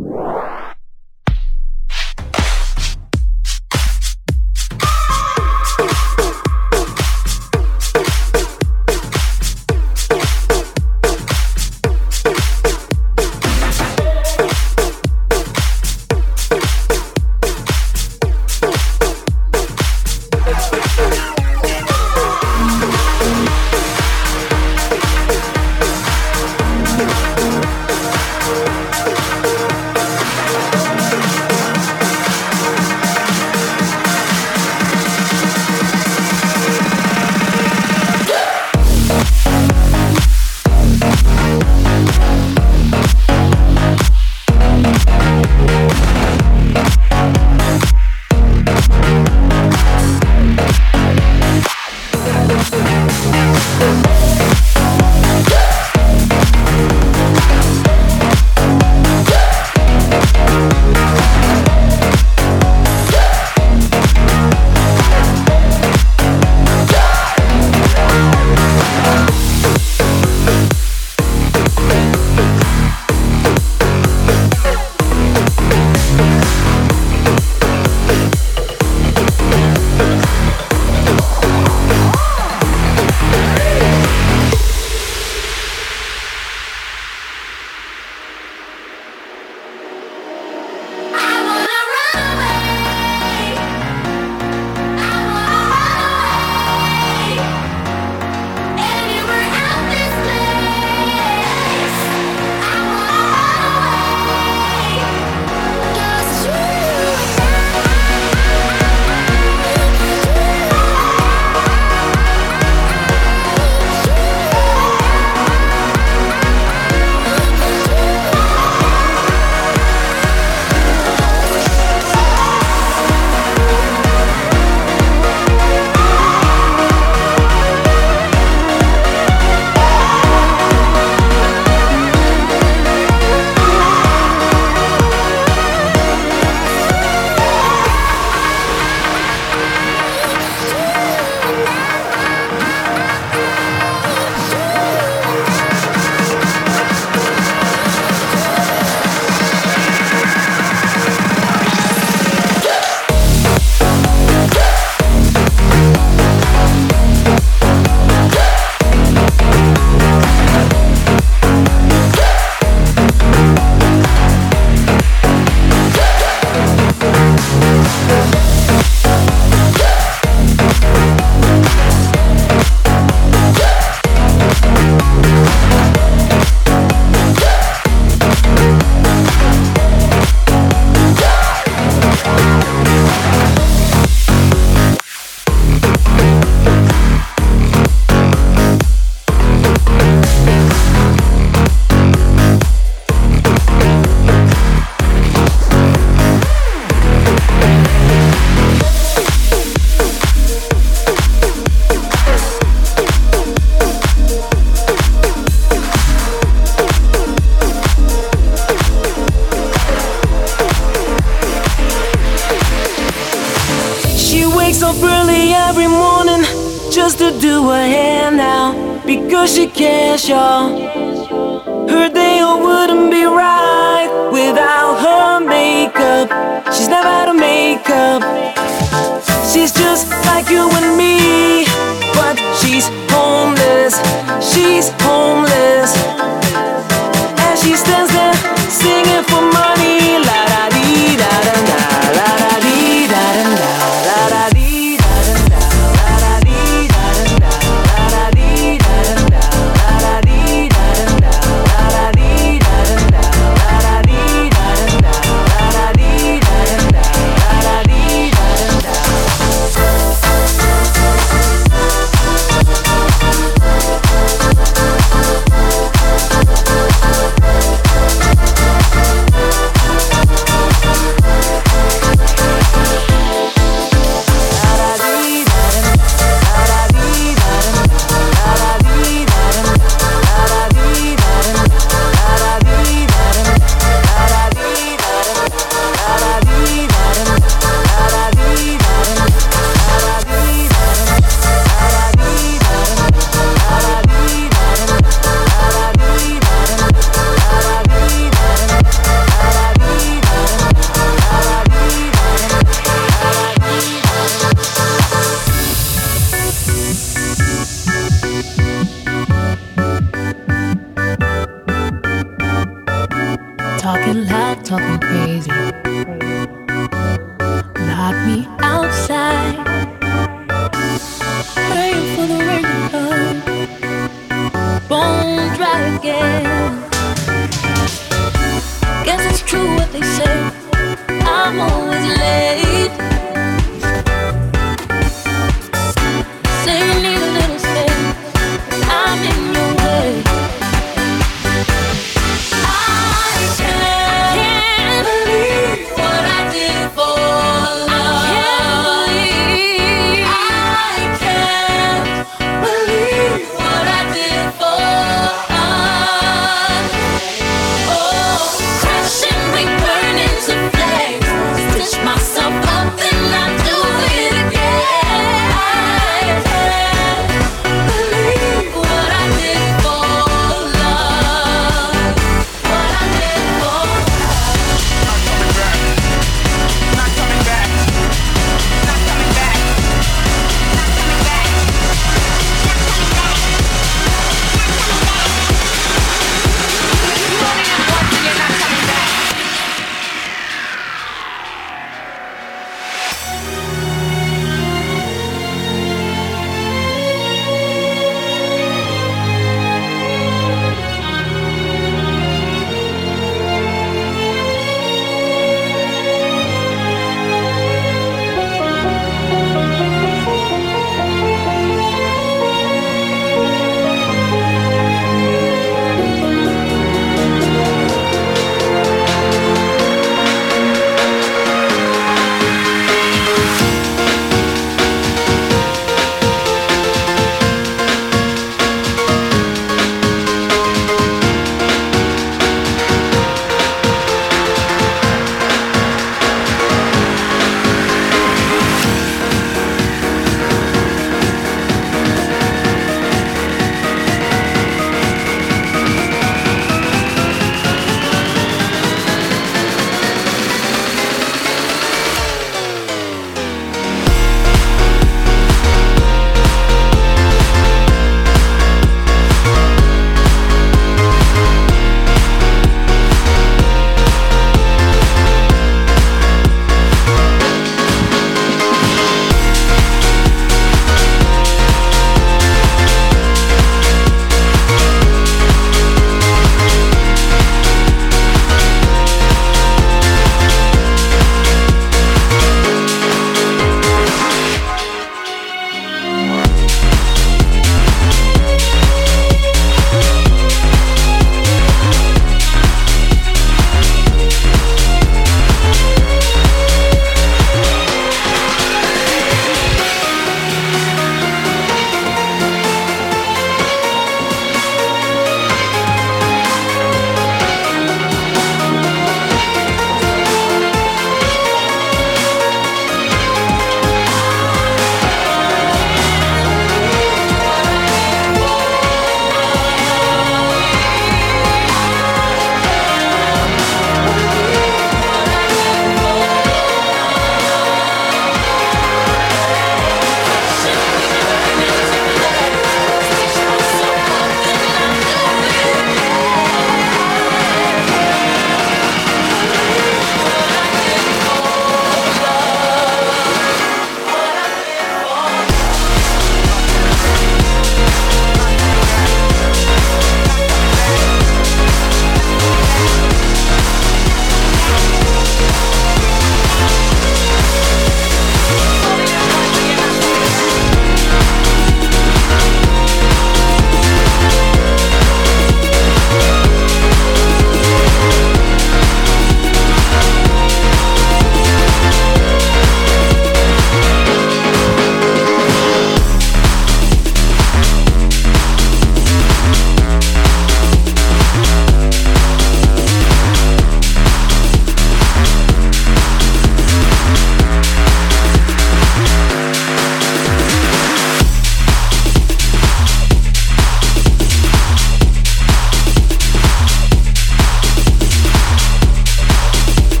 you sure she cares, y'all. Her day all wouldn't be right without her makeup. She's never out of makeup. She's just like you and me, but she's homeless. She's homeless. True what they say. I'm always late.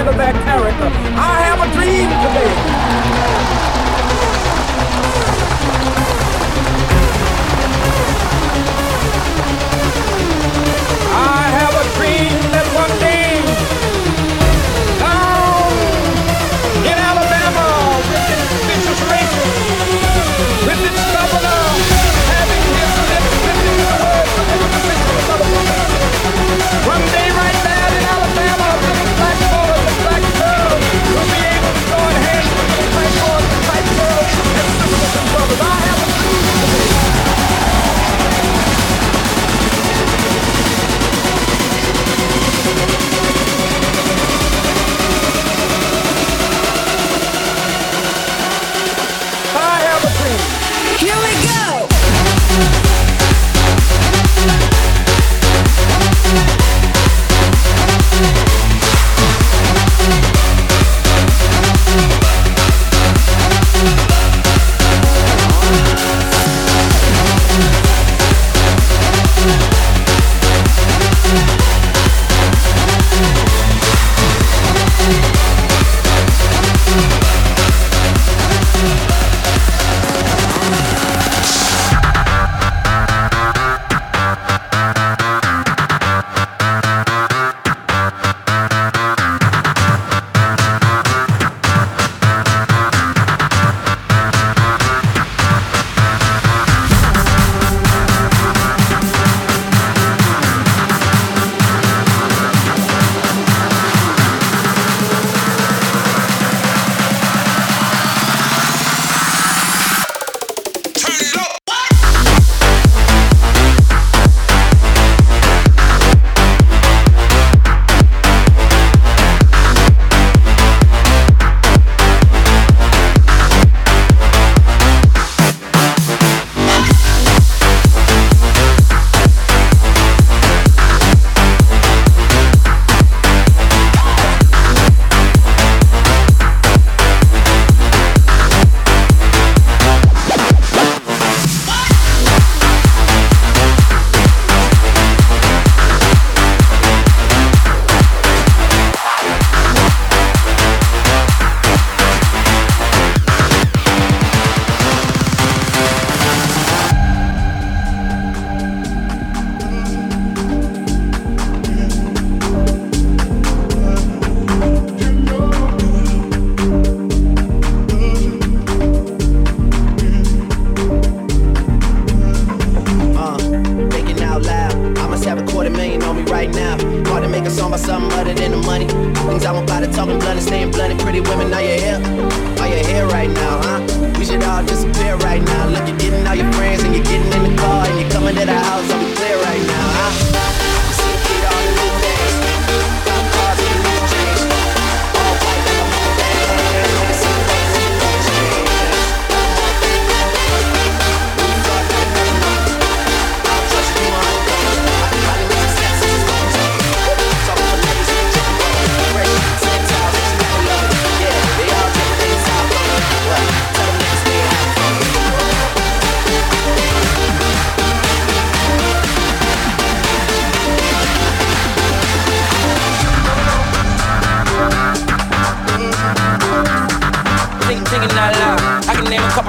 reflection of their character. I have a dream today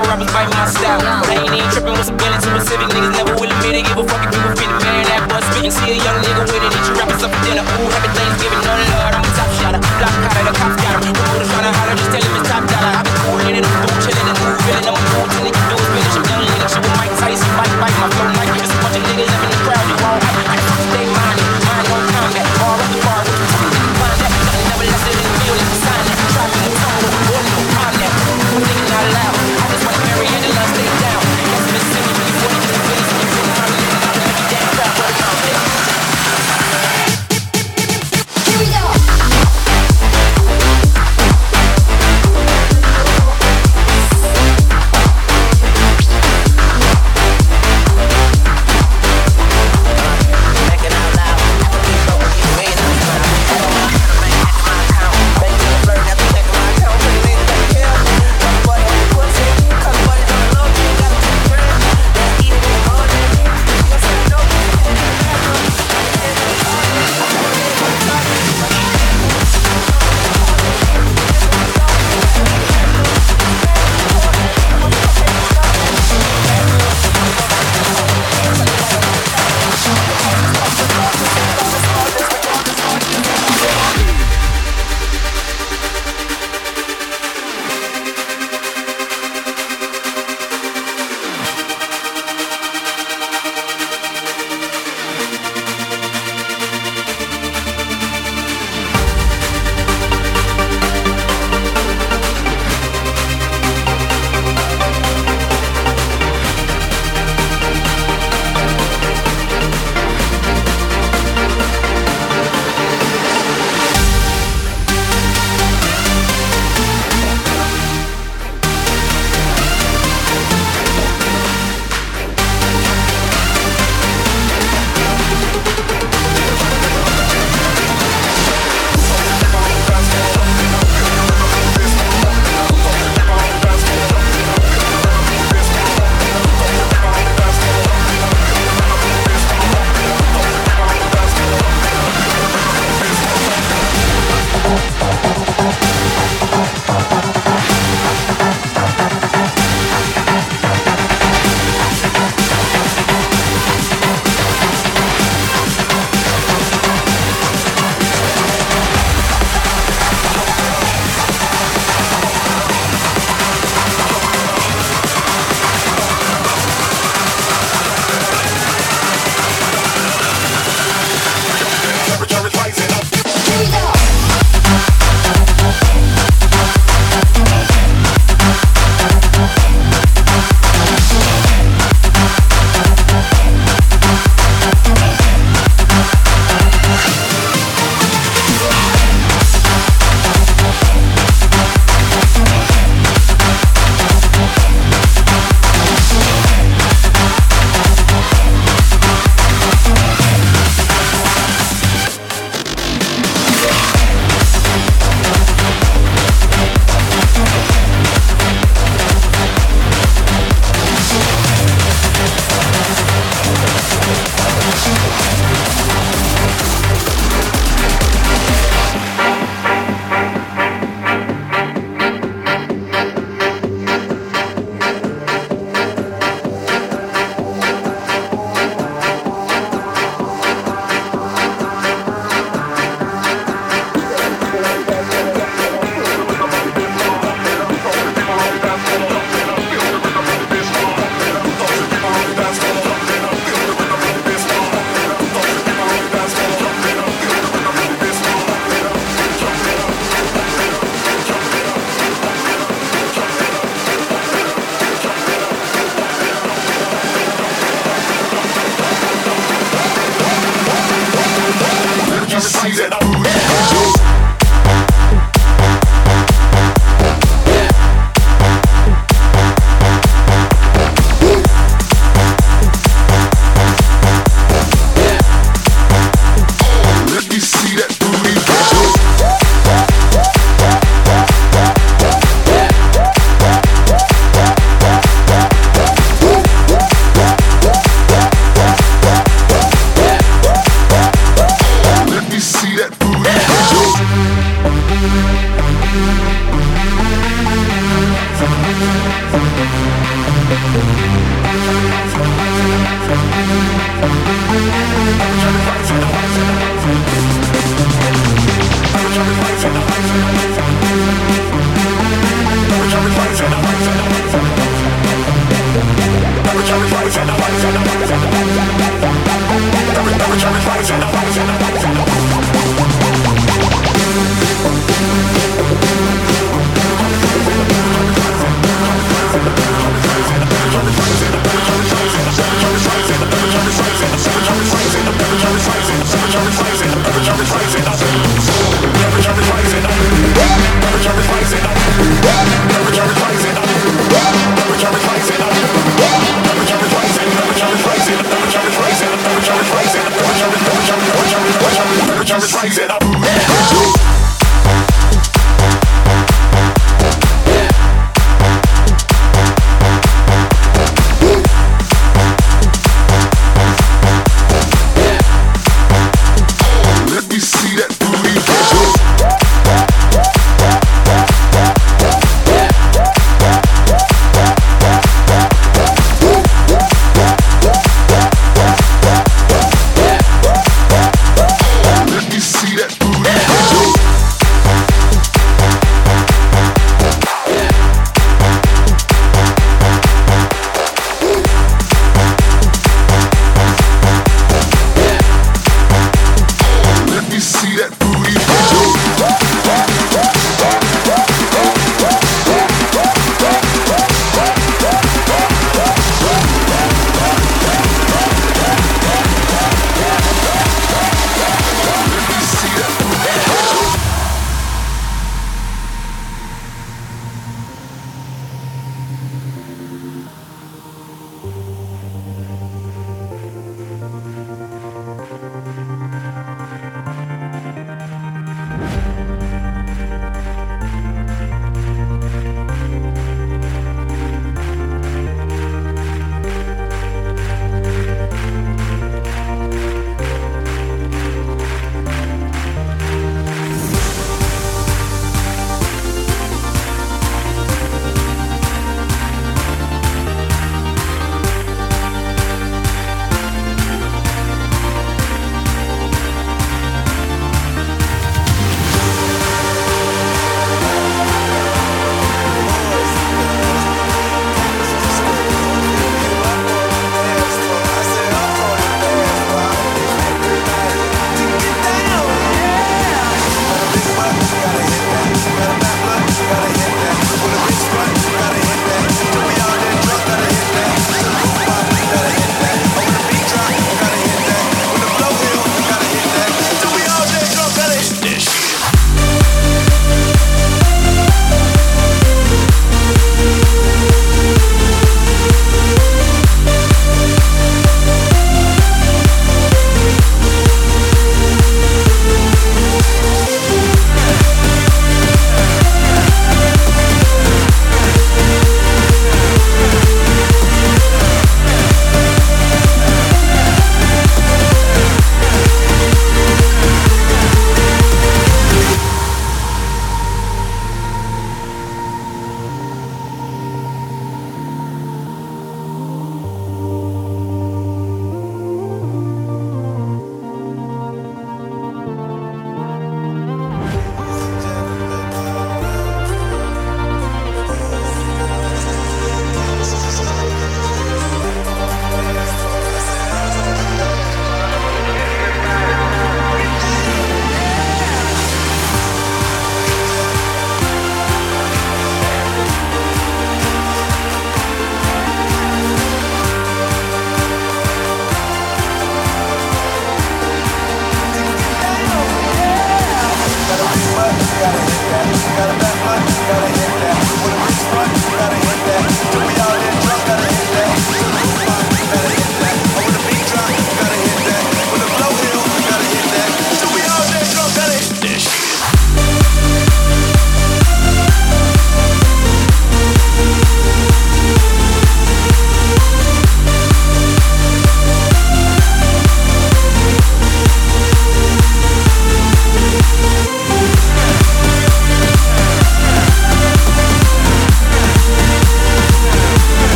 rapper rappers bite my style. I ain't even tripping with some guns and Pacific. niggas never will admit it. Give a fuck if you were fit man that bus spitting. See a young nigga with it. Eat your rappers up for dinner. Ooh, happy Thanksgiving, oh no love. I'm a top shotter, block cutter, the cops got him. The motor's trying to holler, just tell him it's top dollar. I've been coolin' and I'm chillin' and movin' and I'm movin' it.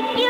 Thank you.